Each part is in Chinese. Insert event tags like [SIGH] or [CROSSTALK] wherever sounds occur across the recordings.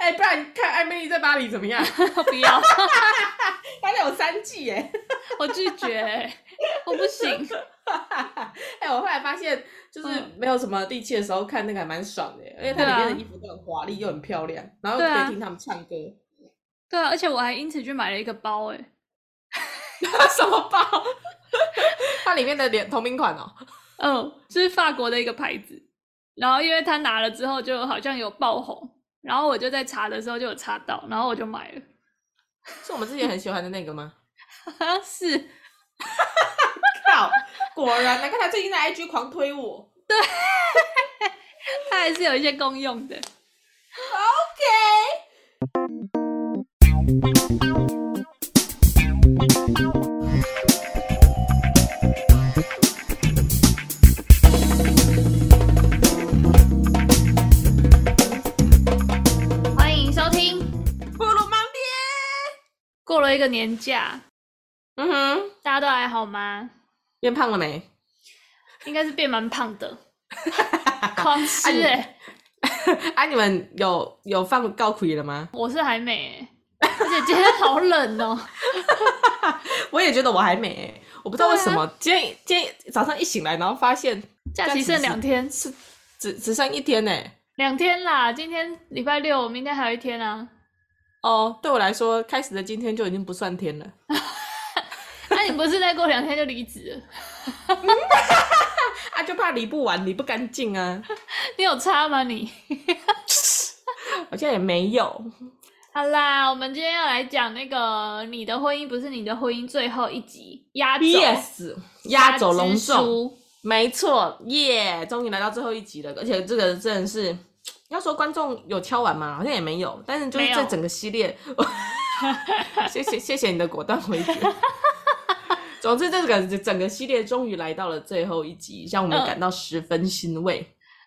哎、欸，不然你看《艾米丽在巴黎》怎么样？[LAUGHS] 不要，[LAUGHS] 反正有三季耶，[LAUGHS] 我拒绝，我不行。哎、欸，我后来发现，就是没有什么力气的时候看那个还蛮爽的，因为它里面的衣服都很华丽又很漂亮，然后可以听他们唱歌。对啊，而且我还因此去买了一个包，哎，什么包？它里面的联同名款哦，嗯，是法国的一个牌子。然后因为他拿了之后，就好像有爆红，然后我就在查的时候就有查到，然后我就买了。[LAUGHS] 是我们之前很喜欢的那个吗？[LAUGHS] 是，靠，果然，难怪他最近在 IG 狂推我。对，他还是有一些功用的。OK。过了一个年假，嗯哼，大家都还好吗？变胖了没？应该是变蛮胖的，[LAUGHS] 狂吃哎、欸！啊，你们 [LAUGHS] 有有放高亏了吗？我是还没，而且今天好冷哦、喔。[LAUGHS] 我也觉得我还没，我不知道为什么，啊、今天今天早上一醒来，然后发现假期剩两天，是只只剩一天呢，两天啦，今天礼拜六，明天还有一天啊。哦，对我来说，开始的今天就已经不算天了。那、[LAUGHS] 啊、你不是再过两天就离职了？[LAUGHS] 啊，就怕离不完，离不干净啊。[LAUGHS] 你有差吗你？我现在也没有。好啦，我们今天要来讲那个你的婚姻不是你的婚姻最后一集压轴，yes，压轴隆重，没错，耶，终于来到最后一集了，而且这个真的是。要说观众有敲完吗？好像也没有，但是就是这整个系列，[LAUGHS] 谢谢谢谢你的果断回绝。[LAUGHS] 总之，这个整个系列终于来到了最后一集，让我们感到十分欣慰。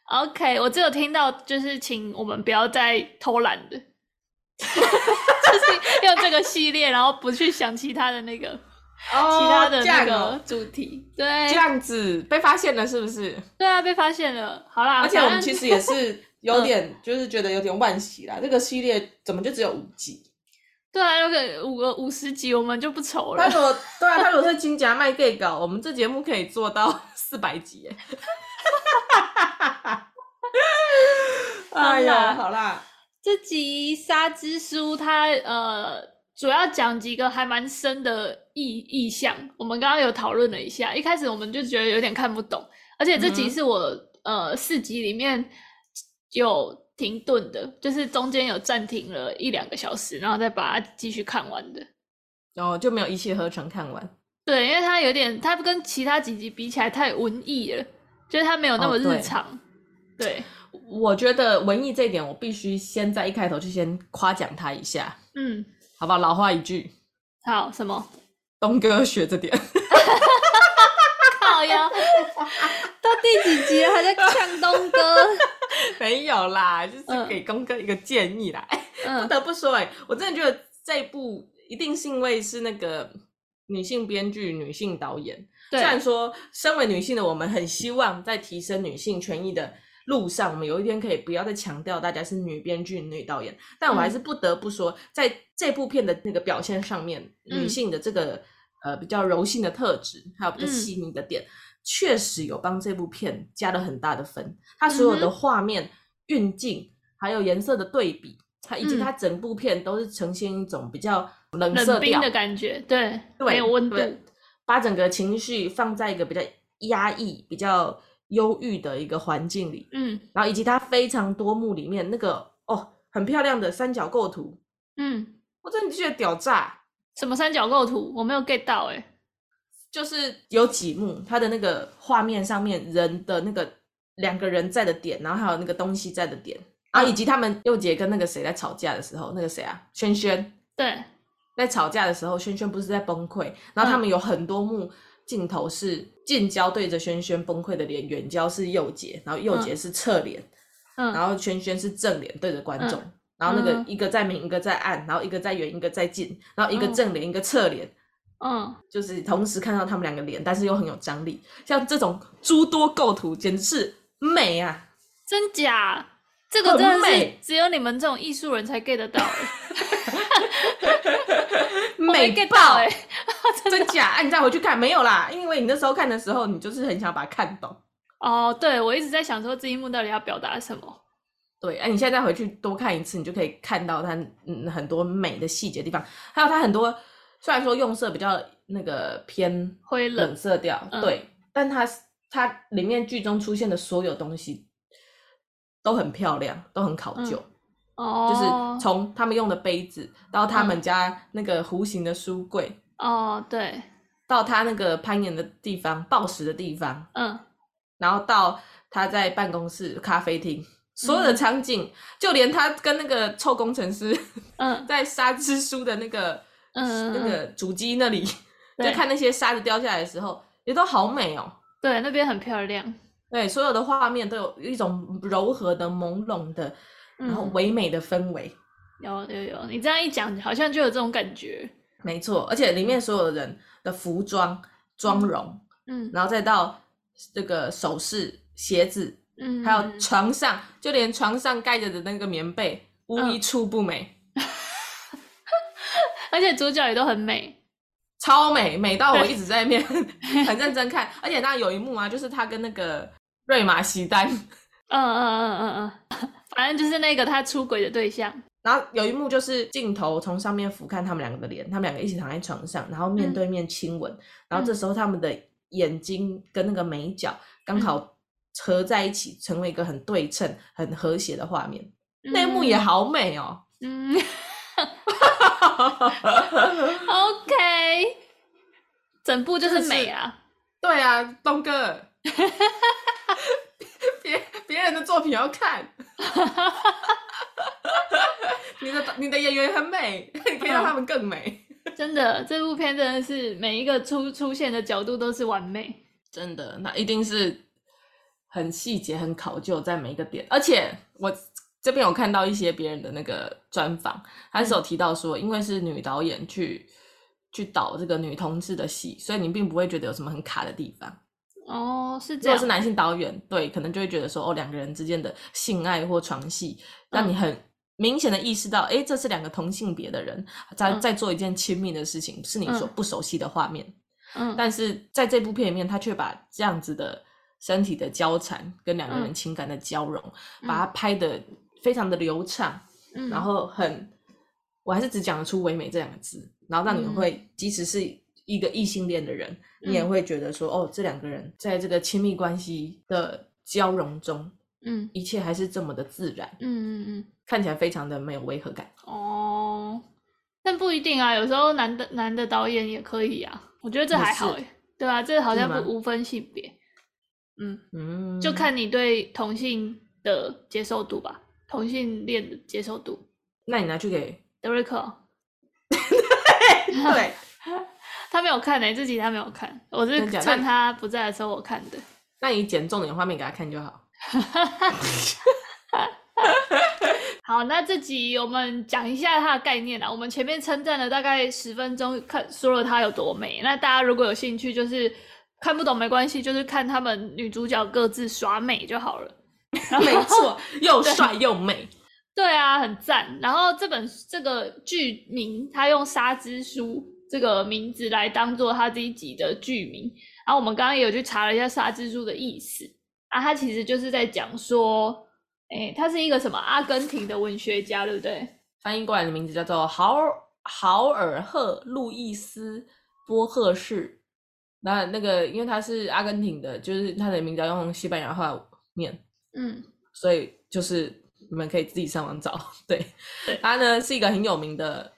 Uh, OK，我只有听到就是请我们不要再偷懒的，[LAUGHS] 就是用这个系列，然后不去想其他的那个，oh, 其他的那个主题。对，这样子被发现了是不是？对啊，被发现了。好啦，而且我们其实也是。有点就是觉得有点惋惜啦，这个系列怎么就只有五集？对啊，有个五个五十集，我们就不愁了。他说对啊，他如果是金夹卖 gay 稿，我们这节目可以做到 [LAUGHS] 四百集耶。哎呀，好啦，这集《沙之书》它呃主要讲几个还蛮深的意意象，我们刚刚有讨论了一下。一开始我们就觉得有点看不懂，而且这集是我、嗯、呃四集里面。有停顿的，就是中间有暂停了一两个小时，然后再把它继续看完的，然后、哦、就没有一气呵成看完。对，因为它有点，它跟其他几集比起来太文艺了，就是它没有那么日常。哦、对，对我觉得文艺这一点，我必须先在一开头就先夸奖他一下。嗯，好不好？老话一句，好什么？东哥学着点。[LAUGHS] 靠呀，[LAUGHS] 到第几集了还在呛东哥？[LAUGHS] 没有啦，就是给公哥一个建议啦。嗯、不得不说，哎，我真的觉得这一部一定是因为是那个女性编剧、女性导演。对虽然说，身为女性的我们很希望在提升女性权益的路上，我们有一天可以不要再强调大家是女编剧、女导演。但我还是不得不说，嗯、在这部片的那个表现上面，女性的这个、嗯、呃比较柔性的特质，还有比较细腻的点。嗯确实有帮这部片加了很大的分，它所有的画面运镜，还有颜色的对比，它以及它整部片都是呈现一种比较冷色调的感觉，对，对，没有温度，把整个情绪放在一个比较压抑、比较忧郁的一个环境里，嗯，然后以及它非常多幕里面那个哦很漂亮的三角构图，嗯，我真的觉得屌炸，什么三角构图？我没有 get 到哎、欸。就是有几幕，他的那个画面上面人的那个两个人在的点，然后还有那个东西在的点，然后以及他们佑杰跟那个谁在吵架的时候，那个谁啊，轩轩，对，在吵架的时候，轩轩不是在崩溃，然后他们有很多幕镜头是近焦对着轩轩崩溃的脸，远焦是右杰，然后右杰是侧脸，嗯，然后轩轩是正脸对着观众，嗯、然后那个一个在明，一个在暗，然后一个在远，一个在近，然后一个正脸，一个侧脸。嗯，就是同时看到他们两个脸，但是又很有张力，像这种诸多构图简直是美啊！真假？这个真的是只有你们这种艺术人才 get 得到，[LAUGHS] [LAUGHS] 美 get 到 [LAUGHS] 哎，真假？哎，你再回去看没有啦？因为你那时候看的时候，你就是很想把它看懂。哦，对，我一直在想说这一幕到底要表达什么。对，哎，你现在再回去多看一次，你就可以看到它嗯很多美的细节地方，还有它很多虽然说用色比较那个偏灰冷色调，对，但它它里面剧中出现的所有东西。都很漂亮，都很考究，嗯、哦，就是从他们用的杯子，到他们家那个弧形的书柜，哦，对，到他那个攀岩的地方、报时的地方，嗯，然后到他在办公室、咖啡厅，所有的场景，嗯、就连他跟那个臭工程师，嗯，[LAUGHS] 在沙之书的那个，嗯，那个主机那里，嗯、就看那些沙子掉下来的时候，也都好美哦，对，那边很漂亮。对，所有的画面都有一种柔和的、朦胧的，然后唯美的氛围。有有有，你这样一讲，好像就有这种感觉。没错，而且里面所有的人的服装、妆容，嗯，然后再到这个首饰、鞋子，嗯，还有床上，就连床上盖着的那个棉被，无一处不美。嗯、而且主角也都很美。超美，美到我一直在那边 [LAUGHS] 很认真看。而且那有一幕啊，就是他跟那个。瑞玛西丹，嗯嗯嗯嗯嗯，反正就是那个他出轨的对象。然后有一幕就是镜头从上面俯瞰他们两个的脸，他们两个一起躺在床上，然后面对面亲吻。嗯、然后这时候他们的眼睛跟那个眉角刚好合在一起，成为一个很对称、很和谐的画面。嗯、那一幕也好美哦。嗯 [LAUGHS] [LAUGHS] OK，整部就是美啊。对啊，东哥。别别人的作品要看，[LAUGHS] 你的你的演员很美，你可以让他们更美。真的，这部片真的是每一个出出现的角度都是完美。真的，那一定是很细节、很考究在每一个点。而且我这边有看到一些别人的那个专访，他是有提到说，因为是女导演去去导这个女同志的戏，所以你并不会觉得有什么很卡的地方。哦，是这样。如果是男性导演，对，可能就会觉得说，哦，两个人之间的性爱或床戏，让你很明显的意识到，哎、嗯，这是两个同性别的人在在做一件亲密的事情，嗯、是你所不熟悉的画面。嗯，但是在这部片里面，他却把这样子的身体的交缠跟两个人情感的交融，嗯、把它拍得非常的流畅，嗯，然后很，我还是只讲得出唯美这两个字，然后让你们会，嗯、即使是一个异性恋的人。你也会觉得说，哦，这两个人在这个亲密关系的交融中，嗯，一切还是这么的自然，嗯嗯嗯，看起来非常的没有违和感。哦，但不一定啊，有时候男的男的导演也可以啊，我觉得这还好哎，对啊？这好像不无分性别，嗯嗯，就看你对同性的接受度吧，同性恋的接受度。那你拿去给德瑞克，[LAUGHS] 对。他没有看呢、欸，这集他没有看，我是趁他不在的时候我看的。那你剪重点画面给他看就好。[LAUGHS] 好，那这集我们讲一下它的概念啦。我们前面称赞了大概十分钟，看说了它有多美。那大家如果有兴趣，就是看不懂没关系，就是看他们女主角各自耍美就好了。[LAUGHS] 没错，[LAUGHS] 又帅又美。对啊，很赞。然后这本这个剧名，他用沙之书。这个名字来当做他这一集的剧名，然后我们刚刚也有去查了一下沙之书的意思啊，他其实就是在讲说，哎，他是一个什么阿根廷的文学家，对不对？翻译过来的名字叫做豪豪尔赫路易斯波赫士，那那个因为他是阿根廷的，就是他的名字要用西班牙话念，嗯，所以就是你们可以自己上网找，[LAUGHS] 对，对他呢是一个很有名的。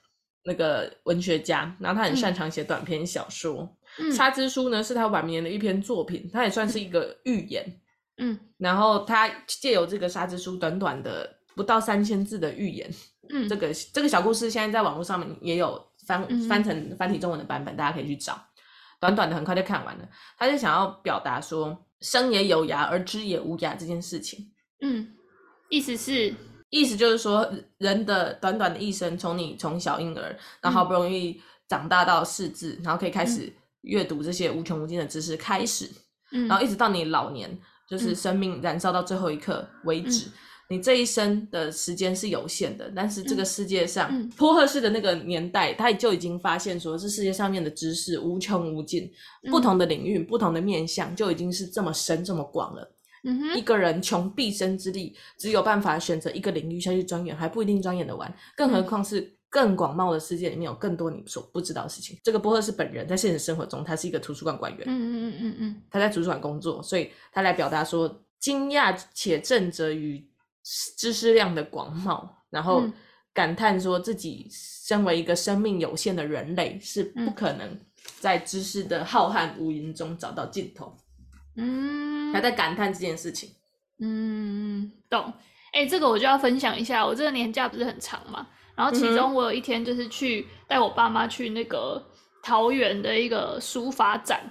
那个文学家，然后他很擅长写短篇小说。嗯，《沙之书》呢是他晚年的一篇作品，他也算是一个预言。嗯，然后他借由这个《沙之书》短短的不到三千字的预言，嗯，这个这个小故事现在在网络上面也有翻翻成繁体中文的版本，大家可以去找。短短的很快就看完了，他就想要表达说“生也有涯，而知也无涯”这件事情。嗯，意思是。意思就是说，人的短短的一生，从你从小婴儿，然后好不容易长大到识字，然后可以开始阅读这些无穷无尽的知识，开始，然后一直到你老年，就是生命燃烧到最后一刻为止，你这一生的时间是有限的，但是这个世界上，嗯、波赫士的那个年代，他就已经发现说，这世界上面的知识无穷无尽，嗯、不同的领域、不同的面向，就已经是这么深、这么广了。嗯哼，一个人穷毕生之力，只有办法选择一个领域下去钻研，还不一定钻研得完，更何况是更广袤的世界里面有更多你所不知道的事情。这个波赫士本人在现实生活中，他是一个图书馆馆员。嗯嗯嗯嗯嗯，他在图书馆工作，所以他来表达说，惊讶且震慑于。知识量的广袤，然后感叹说自己身为一个生命有限的人类，是不可能在知识的浩瀚无垠中找到尽头。嗯，还在感叹这件事情。嗯，懂。哎、欸，这个我就要分享一下。我这个年假不是很长嘛，然后其中我有一天就是去带我爸妈去那个桃园的一个书法展，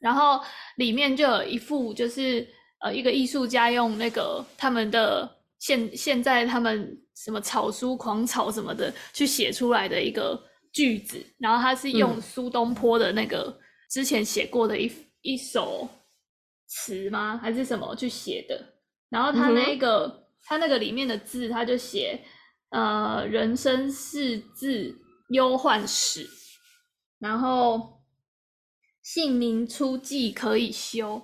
然后里面就有一幅就是。呃，一个艺术家用那个他们的现现在他们什么草书狂草什么的去写出来的一个句子，然后他是用苏东坡的那个之前写过的一一首词吗？还是什么去写的？然后他那个、嗯、他那个里面的字，他就写呃，人生四字忧患史，然后姓名初记可以休。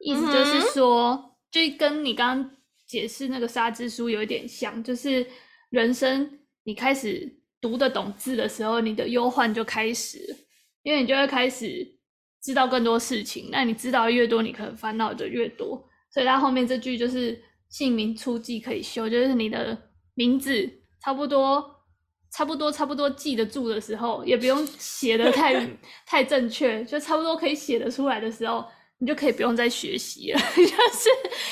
意思就是说，嗯、就跟你刚刚解释那个沙之书有一点像，就是人生你开始读得懂字的时候，你的忧患就开始，因为你就会开始知道更多事情。那你知道越多，你可能烦恼就越多。所以他后面这句就是“姓名初记可以修”，就是你的名字差不多、差不多、差不多记得住的时候，也不用写的太 [LAUGHS] 太正确，就差不多可以写得出来的时候。你就可以不用再学习了，[LAUGHS] 就是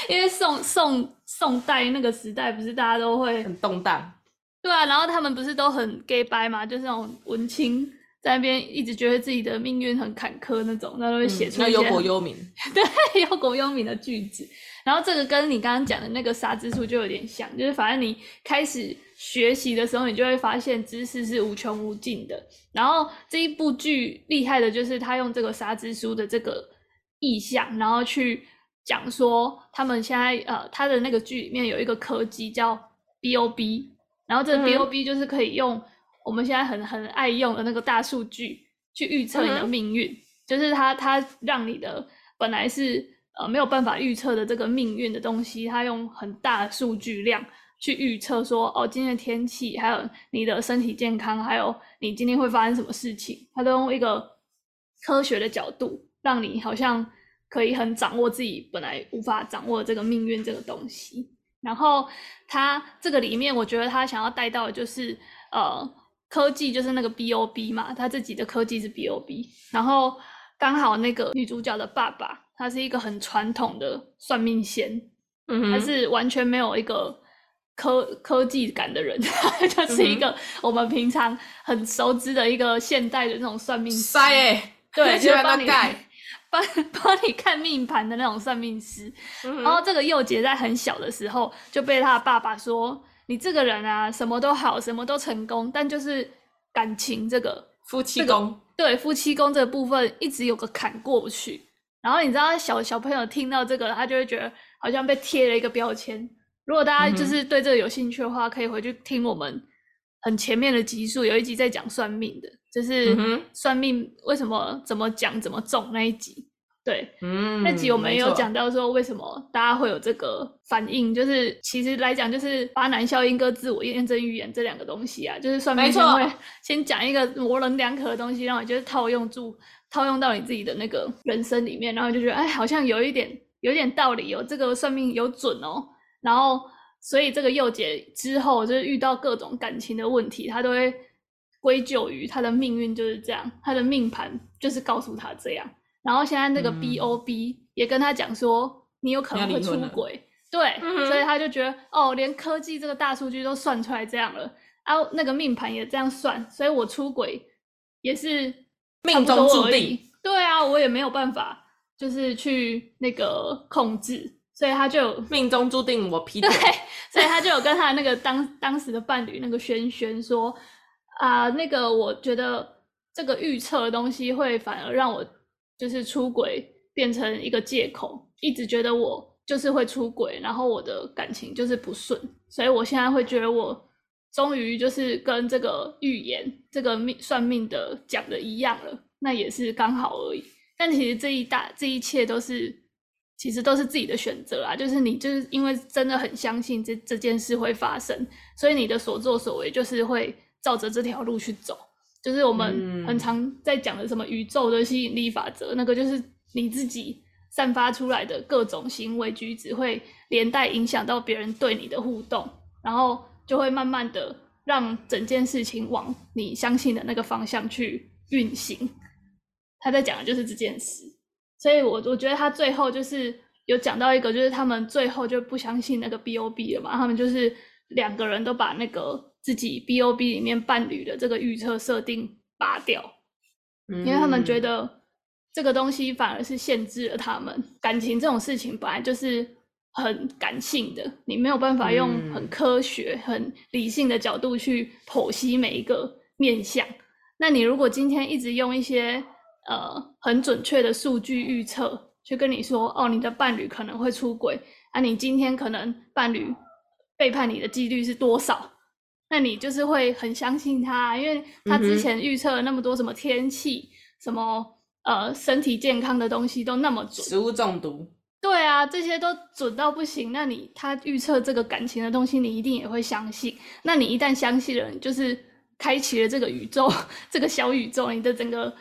因为宋宋宋代那个时代，不是大家都会很动荡，对啊，然后他们不是都很 gay 掰嘛，就是那种文青在那边一直觉得自己的命运很坎坷那种，那都会写出来忧国忧民，[LAUGHS] 对，忧国忧民的句子。然后这个跟你刚刚讲的那个沙之书就有点像，就是反正你开始学习的时候，你就会发现知识是无穷无尽的。然后这一部剧厉害的就是他用这个沙之书的这个。意象，然后去讲说他们现在呃，他的那个剧里面有一个科技叫 BOB，然后这个 BOB 就是可以用我们现在很很爱用的那个大数据去预测你的命运，嗯、就是它它让你的本来是呃没有办法预测的这个命运的东西，它用很大的数据量去预测说哦，今天的天气，还有你的身体健康，还有你今天会发生什么事情，它都用一个科学的角度。让你好像可以很掌握自己本来无法掌握的这个命运这个东西，然后他这个里面，我觉得他想要带到的就是呃科技，就是那个 BOB 嘛，他自己的科技是 BOB，然后刚好那个女主角的爸爸，他是一个很传统的算命仙，嗯，他是完全没有一个科科技感的人，[LAUGHS] 就是一个我们平常很熟知的一个现代的那种算命师，欸、对，[LAUGHS] 就帮你。帮 [LAUGHS] 帮你看命盘的那种算命师，嗯、然后这个佑杰在很小的时候就被他的爸爸说：“你这个人啊，什么都好，什么都成功，但就是感情这个夫妻宫、这个，对夫妻宫这个部分一直有个坎过不去。”然后你知道小小朋友听到这个，他就会觉得好像被贴了一个标签。如果大家就是对这个有兴趣的话，可以回去听我们很前面的集数，有一集在讲算命的。就是算命为什么怎么讲怎么中那一集，对，嗯，那集我们也有讲到说为什么大家会有这个反应，就是其实来讲就是巴南效应跟自我验证预言这两个东西啊，就是算命先会先讲一个模棱两可的东西，然后就是套用住套用到你自己的那个人生里面，然后就觉得哎好像有一点有点道理，有这个算命有准哦，然后所以这个幼姐之后就是遇到各种感情的问题，她都会。归咎于他的命运就是这样，他的命盘就是告诉他这样。然后现在那个 BOB 也跟他讲说，你有可能会出轨，对，嗯、所以他就觉得哦，连科技这个大数据都算出来这样了，啊，那个命盘也这样算，所以我出轨也是命中注定。对啊，我也没有办法，就是去那个控制，所以他就命中注定我劈腿，对，所以他就有跟他那个当当时的伴侣那个轩轩说。啊，那个我觉得这个预测的东西会反而让我就是出轨变成一个借口，一直觉得我就是会出轨，然后我的感情就是不顺，所以我现在会觉得我终于就是跟这个预言、这个命算命的讲的一样了，那也是刚好而已。但其实这一大这一切都是，其实都是自己的选择啊，就是你就是因为真的很相信这这件事会发生，所以你的所作所为就是会照着这条路去走。就是我们很常在讲的什么宇宙的吸引力法则，那个就是你自己散发出来的各种行为举止，会连带影响到别人对你的互动，然后就会慢慢的让整件事情往你相信的那个方向去运行。他在讲的就是这件事，所以我我觉得他最后就是有讲到一个，就是他们最后就不相信那个 BOB 了嘛，他们就是两个人都把那个。自己 B O B 里面伴侣的这个预测设定拔掉，因为他们觉得这个东西反而是限制了他们感情这种事情本来就是很感性的，你没有办法用很科学、很理性的角度去剖析每一个面相。那你如果今天一直用一些呃很准确的数据预测去跟你说，哦，你的伴侣可能会出轨，啊，你今天可能伴侣背叛你的几率是多少？那你就是会很相信他，因为他之前预测了那么多什么天气、嗯、什么呃身体健康的东西都那么准，食物中毒，对啊，这些都准到不行。那你他预测这个感情的东西，你一定也会相信。那你一旦相信了，你就是开启了这个宇宙，[LAUGHS] 这个小宇宙，你的整个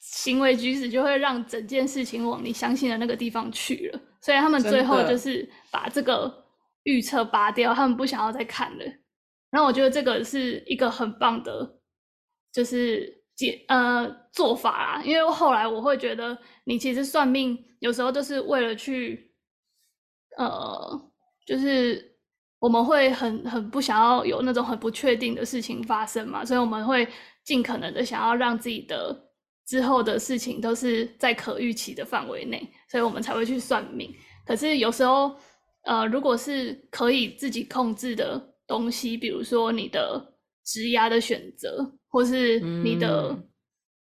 行为举止就会让整件事情往你相信的那个地方去了。所以他们最后就是把这个预测拔掉，他们不想要再看了。然后我觉得这个是一个很棒的，就是解呃做法啦，因为后来我会觉得，你其实算命有时候就是为了去，呃，就是我们会很很不想要有那种很不确定的事情发生嘛，所以我们会尽可能的想要让自己的之后的事情都是在可预期的范围内，所以我们才会去算命。可是有时候，呃，如果是可以自己控制的。东西，比如说你的职涯的选择，或是你的、嗯、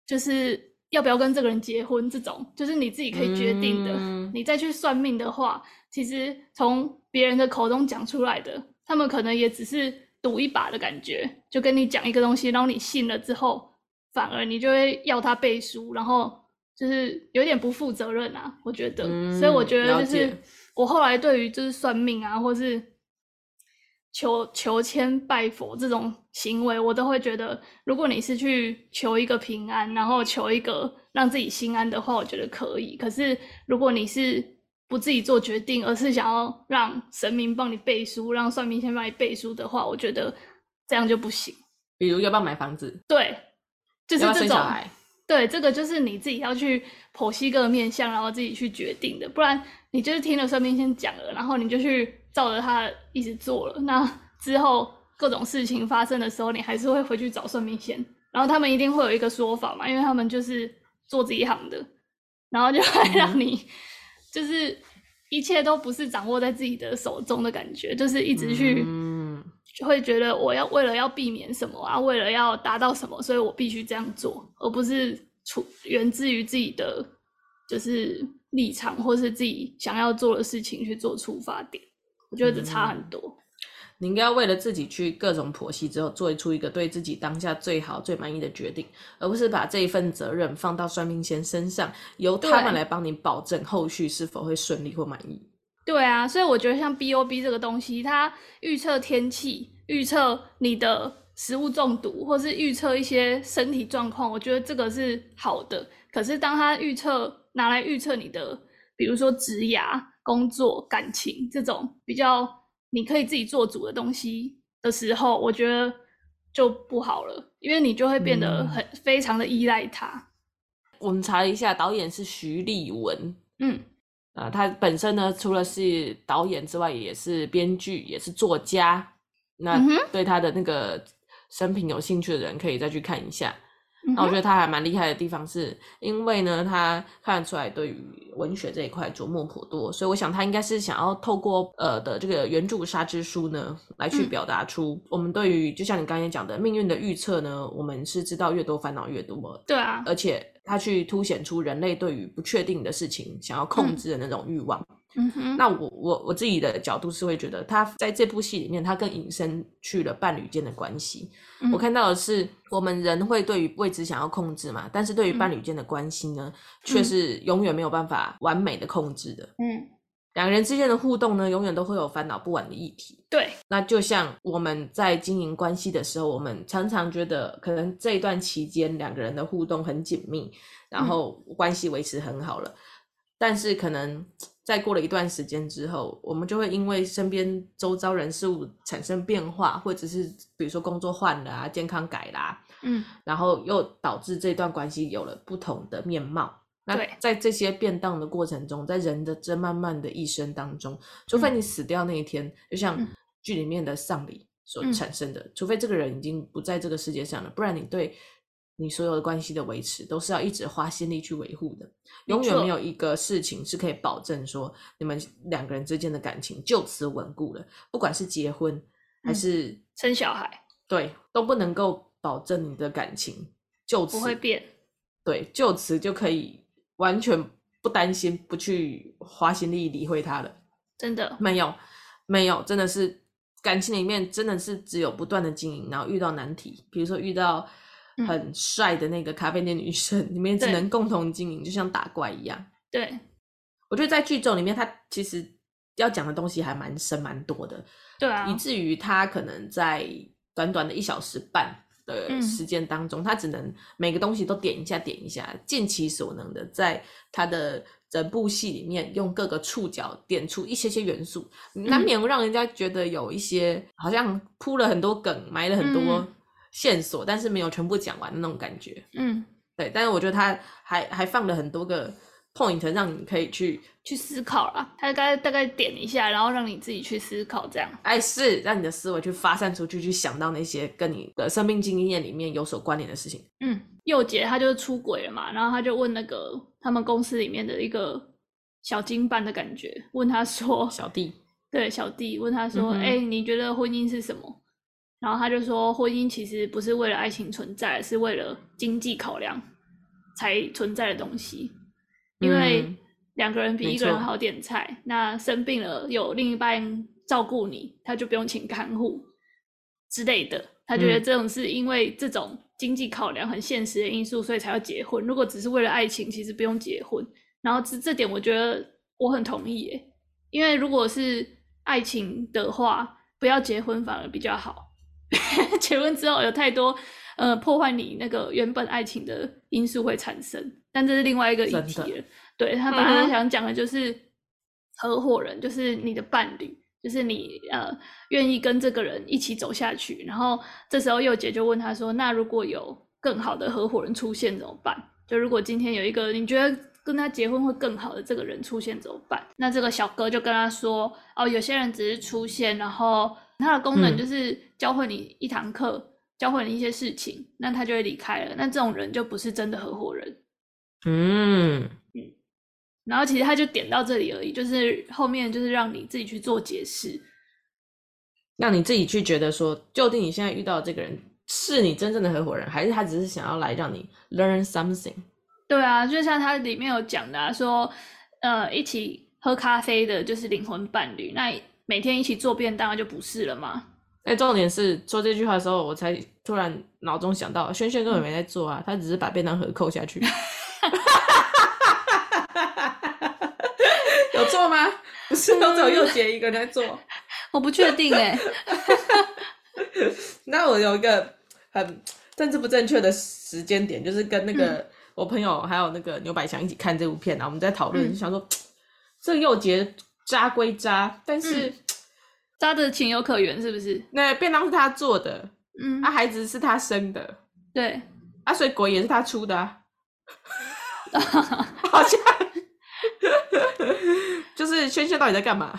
就是要不要跟这个人结婚，这种就是你自己可以决定的。嗯、你再去算命的话，其实从别人的口中讲出来的，他们可能也只是赌一把的感觉，就跟你讲一个东西，然后你信了之后，反而你就会要他背书，然后就是有点不负责任啊，我觉得。嗯、所以我觉得就是我后来对于就是算命啊，或是。求求签拜佛这种行为，我都会觉得，如果你是去求一个平安，然后求一个让自己心安的话，我觉得可以。可是，如果你是不自己做决定，而是想要让神明帮你背书，让算命先帮你背书的话，我觉得这样就不行。比如要不要买房子？对，就是这种。对，这个就是你自己要去剖析各个面相，然后自己去决定的。不然，你就是听了算命先讲了，然后你就去。照着他一直做了，那之后各种事情发生的时候，你还是会回去找算命先，然后他们一定会有一个说法嘛，因为他们就是做这一行的，然后就会让你就是一切都不是掌握在自己的手中的感觉，就是一直去就会觉得我要为了要避免什么啊，为了要达到什么，所以我必须这样做，而不是出源自于自己的就是立场或是自己想要做的事情去做出发点。我觉得这差很多。嗯，你应该要为了自己去各种剖析之后，做出一个对自己当下最好、最满意的决定，而不是把这一份责任放到算命先生身上，由他们来帮你保证后续是否会顺利或满意。对啊，所以我觉得像 BOB 这个东西，它预测天气、预测你的食物中毒，或是预测一些身体状况，我觉得这个是好的。可是当它预测拿来预测你的，比如说职涯。工作、感情这种比较你可以自己做主的东西的时候，我觉得就不好了，因为你就会变得很、嗯、非常的依赖他。我们查了一下，导演是徐立文，嗯，啊，他本身呢，除了是导演之外，也是编剧，也是作家。那对他的那个生平有兴趣的人，可以再去看一下。那我觉得他还蛮厉害的地方，是因为呢，他看得出来对于文学这一块琢磨颇多，所以我想他应该是想要透过呃的这个原著《沙之书》呢，来去表达出我们对于就像你刚才讲的命运的预测呢，我们是知道越多烦恼越多，对啊，而且它去凸显出人类对于不确定的事情想要控制的那种欲望。嗯哼，那我我我自己的角度是会觉得，他在这部戏里面，他更引申去了伴侣间的关系。嗯、我看到的是，我们人会对于未知想要控制嘛，但是对于伴侣间的关系呢，却、嗯、是永远没有办法完美的控制的。嗯。两个人之间的互动呢，永远都会有烦恼不完的议题。对，那就像我们在经营关系的时候，我们常常觉得，可能这一段期间两个人的互动很紧密，然后关系维持很好了。嗯、但是可能在过了一段时间之后，我们就会因为身边周遭人事物产生变化，或者是比如说工作换了啊，健康改啦，嗯，然后又导致这段关系有了不同的面貌。那在这些变动的过程中，在人的这慢慢的一生当中，除非你死掉那一天，嗯、就像剧里面的丧礼所产生的，嗯、除非这个人已经不在这个世界上了，不然你对你所有的关系的维持都是要一直花心力去维护的。永远没有一个事情是可以保证说你们两个人之间的感情就此稳固了，不管是结婚还是、嗯、生小孩，对，都不能够保证你的感情就此不会变，对，就此就可以。完全不担心，不去花心力理会他了，真的没有，没有，真的是感情里面真的是只有不断的经营，然后遇到难题，比如说遇到很帅的那个咖啡店女生，嗯、你们只能共同经营，就像打怪一样。对，我觉得在剧中里面，他其实要讲的东西还蛮深蛮多的，对啊，以至于他可能在短短的一小时半。的时间当中，嗯、他只能每个东西都点一下，点一下，尽其所能的在他的整部戏里面用各个触角点出一些些元素，难免让人家觉得有一些好像铺了很多梗，埋了很多线索，嗯、但是没有全部讲完的那种感觉。嗯，对，但是我觉得他还还放了很多个。Point 让你可以去去思考啦，他大概大概点一下，然后让你自己去思考，这样。哎，是让你的思维去发散出去，去想到那些跟你的生命经验里面有所关联的事情。嗯，佑杰他就出轨了嘛，然后他就问那个他们公司里面的一个小金办的感觉，问他说：[LAUGHS] “小弟，对，小弟问他说，哎、嗯欸，你觉得婚姻是什么？”然后他就说：“婚姻其实不是为了爱情存在，是为了经济考量才存在的东西。”因为两个人比一个人好点菜，嗯、那生病了有另一半照顾你，他就不用请看护之类的。他觉得这种是因为这种经济考量很现实的因素，所以才要结婚。如果只是为了爱情，其实不用结婚。然后这这点我觉得我很同意耶，因为如果是爱情的话，不要结婚反而比较好。[LAUGHS] 结婚之后有太多呃破坏你那个原本爱情的因素会产生。但这是另外一个议题了，对，他本来想讲的就是合伙人，嗯、就是你的伴侣，就是你呃愿意跟这个人一起走下去。然后这时候佑姐就问他说：“那如果有更好的合伙人出现怎么办？就如果今天有一个你觉得跟他结婚会更好的这个人出现怎么办？”那这个小哥就跟他说：“哦，有些人只是出现，然后他的功能就是教会你一堂课，嗯、教会你一些事情，那他就会离开了。那这种人就不是真的合伙人。”嗯嗯，然后其实他就点到这里而已，就是后面就是让你自己去做解释，让你自己去觉得说，究竟你现在遇到的这个人是你真正的合伙人，还是他只是想要来让你 learn something？对啊，就像他里面有讲的啊，说呃，一起喝咖啡的就是灵魂伴侣，那每天一起做便当就不是了吗？哎，重点是说这句话的时候，我才突然脑中想到，轩轩根本没在做啊，嗯、他只是把便当盒扣下去。[LAUGHS] 有做吗？不是，都只有佑杰一个人在做。[LAUGHS] 我不确定哎。[LAUGHS] 那我有一个很政治不正确的时间点，就是跟那个我朋友还有那个牛百强一起看这部片啊，我们在讨论，嗯、想说 [TSK] 这个佑杰渣归渣，但是、嗯、渣的情有可原，是不是？那便当是他做的，嗯，啊，孩子是他生的，对，啊，所以鬼也是他出的啊。[LAUGHS] 好像 [LAUGHS] 就是萱萱到底在干嘛？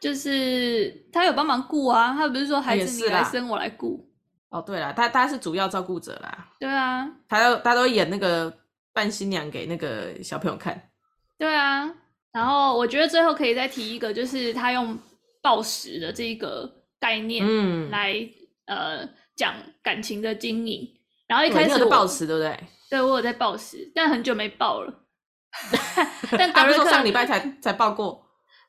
就是他有帮忙顾啊，他不是说孩子你来生我来顾。哦，对了，他他是主要照顾者啦。对啊，他都他都演那个扮新娘给那个小朋友看。对啊，然后我觉得最后可以再提一个，就是他用暴食的这个概念，嗯，来呃讲感情的经营。然后一开始我抱持，对不对？对，我有在暴食，但很久没暴了。[LAUGHS] 但德瑞克上礼拜才才暴过。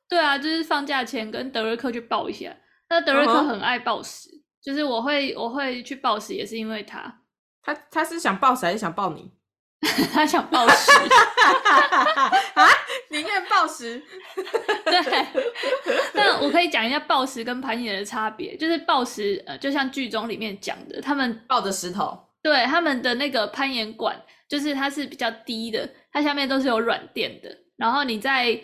对啊，就是放假前跟德瑞克去暴一下。那德瑞克很爱暴食，uh huh. 就是我会我会去暴食，也是因为他。他他是想暴食还是想暴你？[LAUGHS] 他想暴食 [LAUGHS] 啊！宁愿暴食。[LAUGHS] 对。那我可以讲一下暴食跟攀岩的差别，就是暴食呃，就像剧中里面讲的，他们抱着石头。对，他们的那个攀岩馆，就是它是比较低的，它下面都是有软垫的。然后你在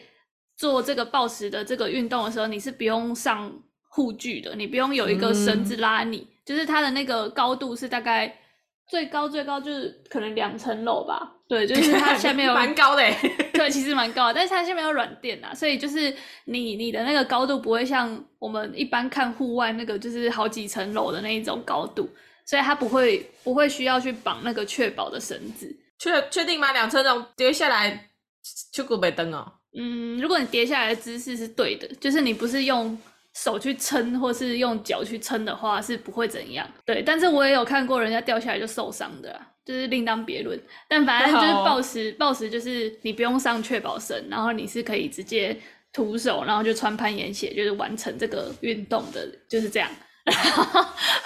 做这个暴食的这个运动的时候，你是不用上护具的，你不用有一个绳子拉你，嗯、就是它的那个高度是大概。最高最高就是可能两层楼吧，[LAUGHS] 对，就是 [LAUGHS] 它下面有蛮高的，[LAUGHS] 对，其实蛮高的，但是它下面有软垫啊，所以就是你你的那个高度不会像我们一般看户外那个就是好几层楼的那一种高度，所以它不会不会需要去绑那个确保的绳子。确确定吗？两层楼跌下来就够被蹬哦。嗯，如果你跌下来的姿势是对的，就是你不是用。手去撑，或是用脚去撑的话，是不会怎样。对，但是我也有看过人家掉下来就受伤的啦，就是另当别论。但反正就是暴石，暴石就是你不用上确保绳，然后你是可以直接徒手，然后就穿攀岩鞋，就是完成这个运动的，就是这样。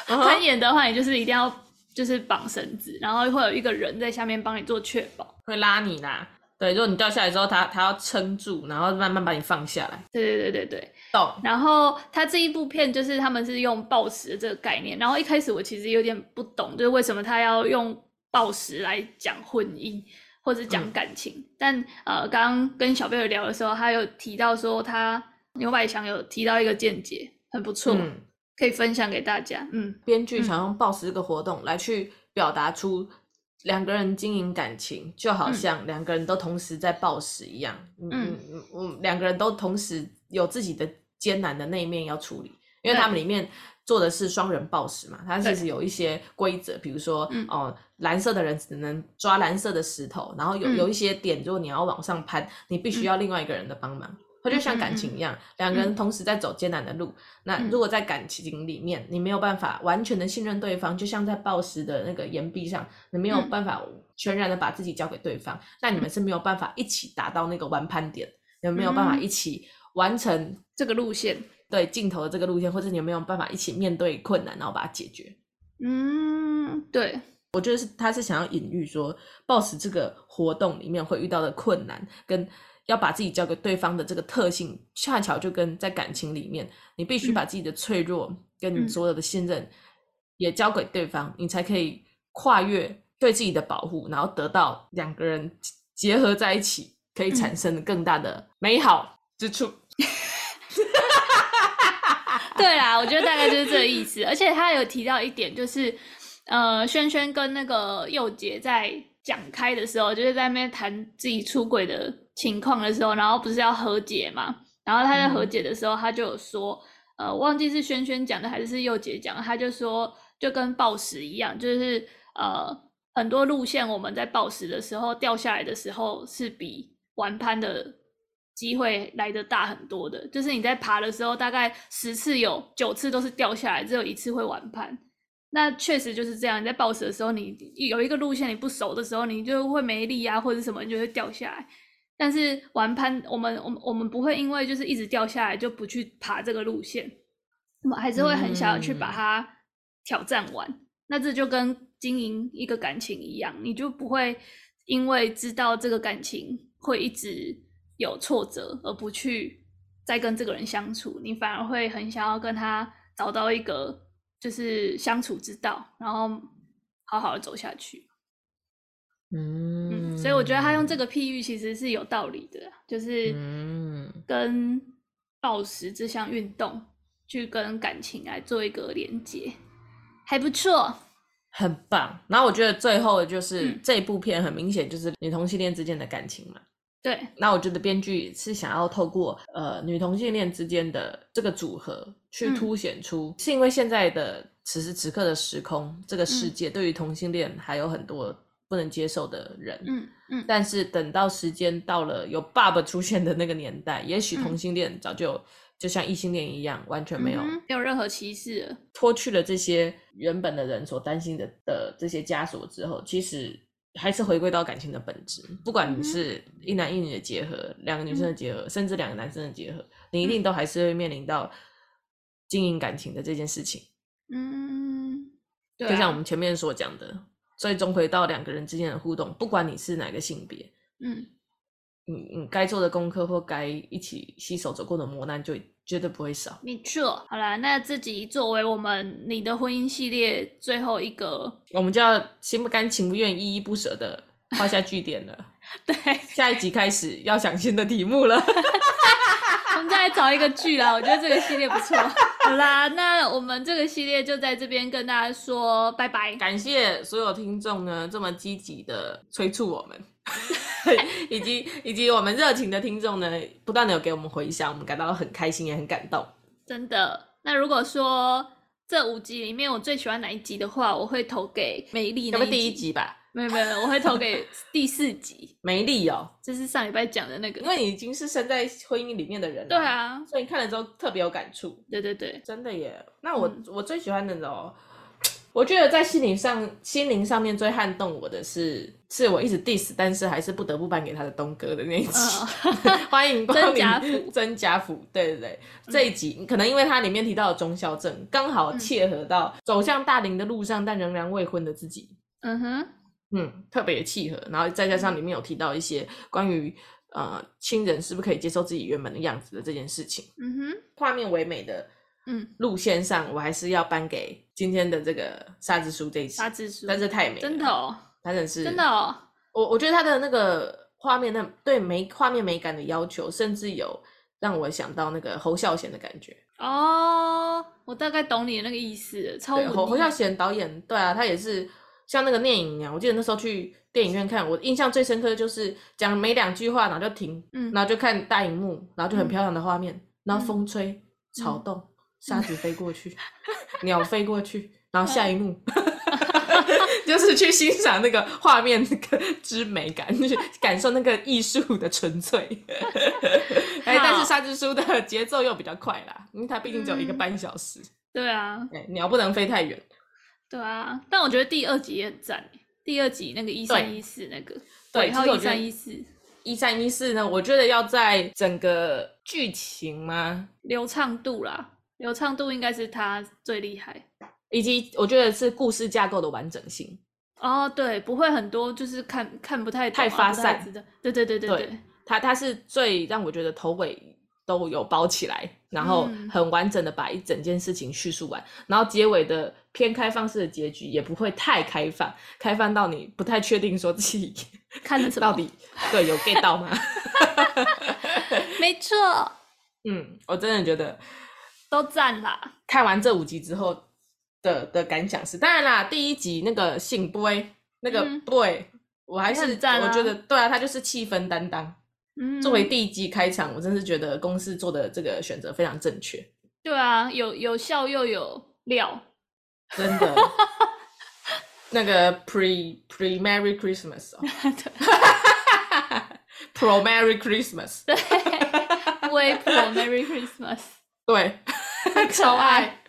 然后攀岩的话，你就是一定要就是绑绳子，然后会有一个人在下面帮你做确保，会拉你啦。对，如果你掉下来之后，他他要撑住，然后慢慢把你放下来。对对对对对。懂然后他这一部片就是他们是用暴食的这个概念，然后一开始我其实有点不懂，就是为什么他要用暴食来讲婚姻或者讲感情。嗯、但呃，刚刚跟小贝尔聊的时候，他有提到说他牛百祥有提到一个见解，很不错，嗯、可以分享给大家。嗯，编剧想用暴食这个活动来去表达出两个人经营感情，就好像两个人都同时在暴食一样。嗯嗯嗯嗯，两个人都同时有自己的。艰难的那一面要处理，因为他们里面做的是双人暴食嘛，它其实有一些规则，比如说哦，蓝色的人只能抓蓝色的石头，然后有有一些点，如果你要往上攀，你必须要另外一个人的帮忙。它就像感情一样，两个人同时在走艰难的路。那如果在感情里面，你没有办法完全的信任对方，就像在暴食的那个岩壁上，你没有办法全然的把自己交给对方，那你们是没有办法一起达到那个完攀点，也没有办法一起。完成这个路线，对镜头的这个路线，或者你有没有办法一起面对困难，然后把它解决？嗯，对，我觉得是他是想要隐喻说，boss 这个活动里面会遇到的困难，跟要把自己交给对方的这个特性，恰巧就跟在感情里面，你必须把自己的脆弱跟你所有的信任也交给对方，嗯、你才可以跨越对自己的保护，然后得到两个人结合在一起，可以产生更大的美好之处。嗯 [LAUGHS] 对啦，我觉得大概就是这个意思。而且他有提到一点，就是呃，轩轩跟那个佑杰在讲开的时候，就是在那边谈自己出轨的情况的时候，然后不是要和解嘛？然后他在和解的时候，他就有说，嗯、呃，忘记是轩轩讲的还是佑杰讲的，他就说就跟暴食一样，就是呃，很多路线我们在暴食的时候掉下来的时候，是比玩攀的。机会来的大很多的，就是你在爬的时候，大概十次有九次都是掉下来，只有一次会完攀。那确实就是这样。你在暴食的时候，你有一个路线你不熟的时候，你就会没力啊，或者什么，你就会掉下来。但是玩攀，我们我们我们不会因为就是一直掉下来就不去爬这个路线，我们还是会很想要去把它挑战完。嗯、那这就跟经营一个感情一样，你就不会因为知道这个感情会一直。有挫折而不去再跟这个人相处，你反而会很想要跟他找到一个就是相处之道，然后好好的走下去。嗯，嗯，所以我觉得他用这个譬喻其实是有道理的，就是跟暴食这项运动去跟感情来做一个连接，还不错，很棒。然后我觉得最后就是、嗯、这部片很明显就是女同性恋之间的感情嘛。对，那我觉得编剧是想要透过呃女同性恋之间的这个组合，去凸显出，嗯、是因为现在的此时此刻的时空，这个世界对于同性恋还有很多不能接受的人，嗯嗯，嗯，但是等到时间到了有爸爸出现的那个年代，也许同性恋早就就像异性恋一样，完全没有、嗯、没有任何歧视，脱去了这些原本的人所担心的的这些枷锁之后，其实还是回归到感情的本质。不管你是一男一女的结合，两个女生的结合，嗯、甚至两个男生的结合，你一定都还是会面临到经营感情的这件事情。嗯，对、啊，就像我们前面所讲的，最终回到两个人之间的互动，不管你是哪个性别，嗯。你你该做的功课或该一起携手走过的磨难，就绝对不会少。没错。好啦，那自己作为我们你的婚姻系列最后一个，我们就要心不甘情不愿、依依不舍的画下句点了。[LAUGHS] 对，下一集开始要想新的题目了。[LAUGHS] [LAUGHS] 我们再来找一个剧啦，我觉得这个系列不错。[LAUGHS] 好啦，那我们这个系列就在这边跟大家说拜拜。感谢所有听众呢，这么积极的催促我们。[LAUGHS] 以及以及我们热情的听众呢，不断的有给我们回响，我们感到很开心也很感动。真的。那如果说这五集里面我最喜欢哪一集的话，我会投给美丽。那么第一集吧？没有没有，我会投给 [LAUGHS] 第四集梅丽哦。这是上礼拜讲的那个，因为你已经是身在婚姻里面的人了。对啊，所以你看了之后特别有感触。对对对，真的耶。那我、嗯、我最喜欢的哦。我觉得在心灵上，心灵上面最撼动我的是，是我一直 diss，但是还是不得不颁给他的东哥的那一集。嗯、[LAUGHS] 欢迎光临 [LAUGHS] 曾家福，对对对，嗯、这一集可能因为它里面提到的忠孝正，刚好切合到走向大龄的路上，但仍然未婚的自己。嗯哼，嗯，特别契合。然后再加上里面有提到一些关于呃亲人是不是可以接受自己原本的样子的这件事情。嗯哼，画面唯美的。嗯，路线上我还是要颁给今天的这个沙之书这一集。沙之书，但是太美了，真的哦，真的是真的哦。我我觉得他的那个画面，那对美画面美感的要求，甚至有让我想到那个侯孝贤的感觉。哦，我大概懂你的那个意思。超侯侯孝贤导演，对啊，他也是像那个电影一样。我记得那时候去电影院看，我印象最深刻的就是讲没两句话，然后就停，嗯，然后就看大荧幕，然后就很漂亮的画面，嗯、然后风吹、嗯、草动。[LAUGHS] 沙子飞过去，[LAUGHS] 鸟飞过去，然后下一幕 [LAUGHS] 就是去欣赏那个画面那个之美感，去感受那个艺术的纯粹。哎，但是沙之书的节奏又比较快啦，因为它毕竟只有一个半小时。嗯、对啊，鸟不能飞太远。对啊，但我觉得第二集也很赞。第二集那个一三一四那个，对，然后一三一四一三一四呢，我觉得要在整个剧情吗？流畅度啦。流畅度应该是它最厉害，以及我觉得是故事架构的完整性。哦，对，不会很多，就是看看不太、啊、太发散。对对对对对，他他是最让我觉得头尾都有包起来，然后很完整的把一整件事情叙述完，嗯、然后结尾的偏开放式的结局也不会太开放，开放到你不太确定说自己 [LAUGHS] 看的到底对有 get 到吗？[LAUGHS] 没错，嗯，我真的觉得。都赞啦！看完这五集之后的的感想是，当然啦，第一集那个圣杯，那个 boy，、嗯、我还是我觉得对啊，他就是气氛担当。嗯，作为第一集开场，我真是觉得公司做的这个选择非常正确。对啊，有有效又有料，真的。那个 pre pre Merry [LAUGHS] Christmas，、哦、pro Merry Christmas，[LAUGHS] 对，way pro Merry Christmas，对。超爱，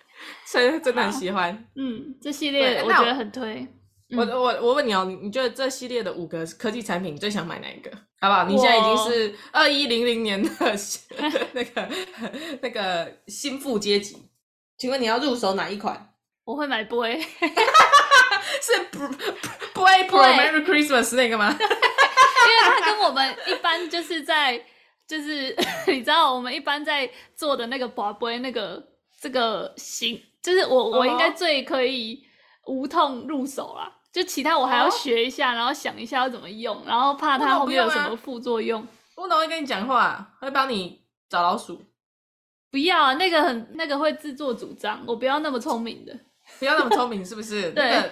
真真的很喜欢。嗯，这系列我觉得很推。我我我问你哦，你你觉得这系列的五个科技产品，你最想买哪一个？好不好？你现在已经是二一零零年的 [LAUGHS] 那个那个心腹阶级，请问你要入手哪一款？我会买 Boy，是 Boy Pro Merry Christmas 那个吗？[LAUGHS] 因为它跟我们一般就是在。就是 [LAUGHS] 你知道，我们一般在做的那个 boy 那个这个型，就是我我应该最可以无痛入手啦。就其他我还要学一下，然后想一下要怎么用，然后怕它后面有什么副作用。乌龙会跟你讲话，会帮你找老鼠。不要啊，那个很那个会自作主张，我不要那么聪明的，不要那么聪明，是不是？对，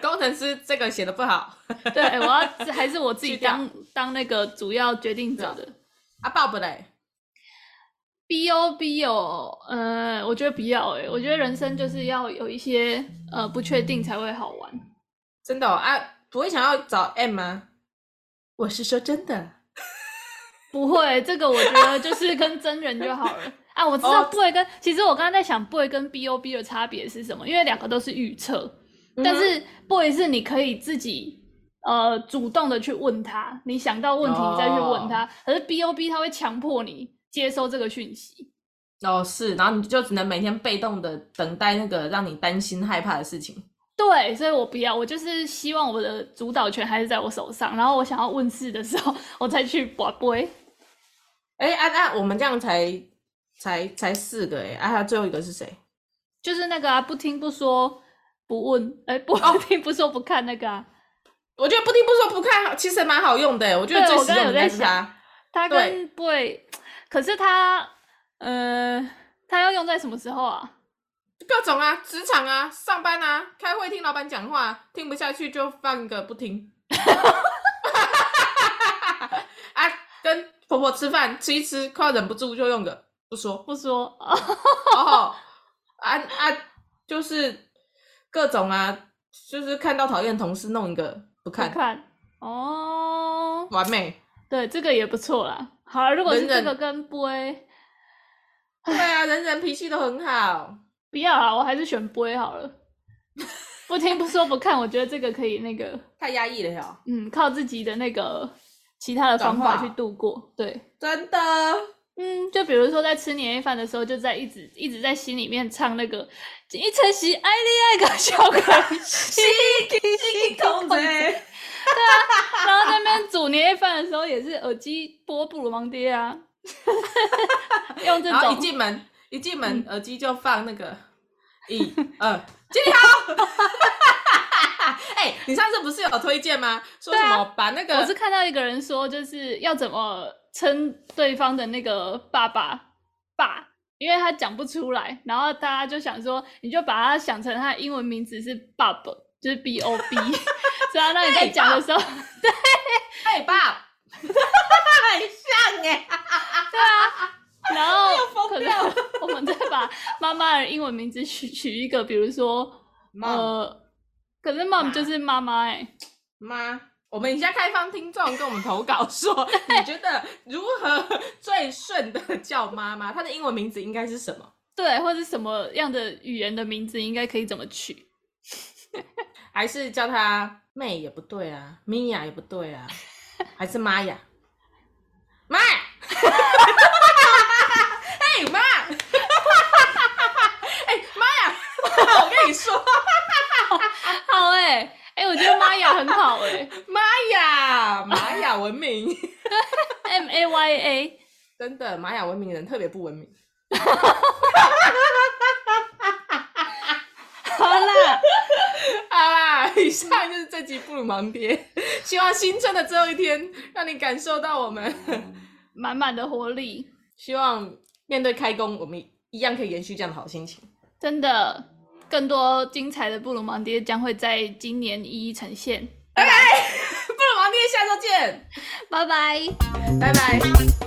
工程师这个写的不好。[LAUGHS] 对，我要还是我自己当 [LAUGHS] 当那个主要决定者的。啊，爸不嘞，B O B O，呃，我觉得不要诶，我觉得人生就是要有一些呃不确定才会好玩。真的哦，啊，不会想要找 M 吗？我是说真的，不会，这个我觉得就是跟真人就好了。[LAUGHS] 啊，我知道 boy 跟、oh. 其实我刚刚在想 boy 跟 bob 的差别是什么，因为两个都是预测，mm -hmm. 但是 boy 是你可以自己呃主动的去问他，你想到问题你再去问他，oh. 可是 bob 他会强迫你接收这个讯息。哦，是，然后你就只能每天被动的等待那个让你担心害怕的事情。对，所以我不要，我就是希望我的主导权还是在我手上，然后我想要问事的时候，我再去哎，啊啊，我们这样才才才四个哎，啊，他最后一个是谁？就是那个啊，不听不说不问，哎，不听不说不看那个啊。我觉得不听不说不看，其实蛮好用的。我觉得最实用的应该是他。他跟 boy，可是他，呃，他要用在什么时候啊？各种啊，职场啊，上班啊，开会听老板讲话，听不下去就放个不听。[LAUGHS] 啊，跟婆婆吃饭吃一吃，快要忍不住就用个不说不说。哦，[LAUGHS] 啊啊，就是各种啊，就是看到讨厌同事弄一个不看不看哦，完美。对，这个也不错啦。好了，如果是这个跟 boy，对啊，人人脾气都很好。不要啊，我还是选 boy 好了。不听不说不看，我觉得这个可以那个太压抑了呀。嗯，靠自己的那个其他的方法去度过。对，真的。嗯，就比如说在吃年夜饭的时候，就在一直一直在心里面唱那个一层喜爱你爱个小可西西空对啊，然后在那边煮年夜饭的时候，也是耳机播布鲁芒爹啊，用这种一进门。一进门，嗯，耳机就放那个一二，经理好。你上次不是有推荐吗？说什么把那个？我是看到一个人说，就是要怎么称对方的那个爸爸爸，因为他讲不出来，然后大家就想说，你就把他想成他的英文名字是 Bob，就是 B O B，[LAUGHS] 所以那你在讲的时候，对，哎，Bob，很像哎，[LAUGHS] 对啊。[LAUGHS] 然后，可是我们再把妈妈的英文名字取取一个，比如说，呃，可是 mom 就是妈妈哎，妈。我们一下开放听众跟我们投稿说，[LAUGHS] 你觉得如何最顺的叫妈妈？她的英文名字应该是什么？对，或者什么样的语言的名字应该可以怎么取？[LAUGHS] 还是叫她妹也不对啊，米娅也不对啊，[LAUGHS] 还是妈呀？妈呀！我跟你说，[LAUGHS] 好哎、欸，哎、欸，我觉得玛雅很好哎、欸，玛雅，玛雅文明，[LAUGHS] M A Y A，真的，玛雅文明人特别不文明。[LAUGHS] 好啦，好啦，以上就是这集布鲁芒爹，希望新春的最后一天，让你感受到我们满满的活力。希望面对开工，我们一样可以延续这样的好心情。真的。更多精彩的布鲁芒爹将会在今年一一呈现。拜拜，布鲁芒爹，下周见。拜拜，拜拜。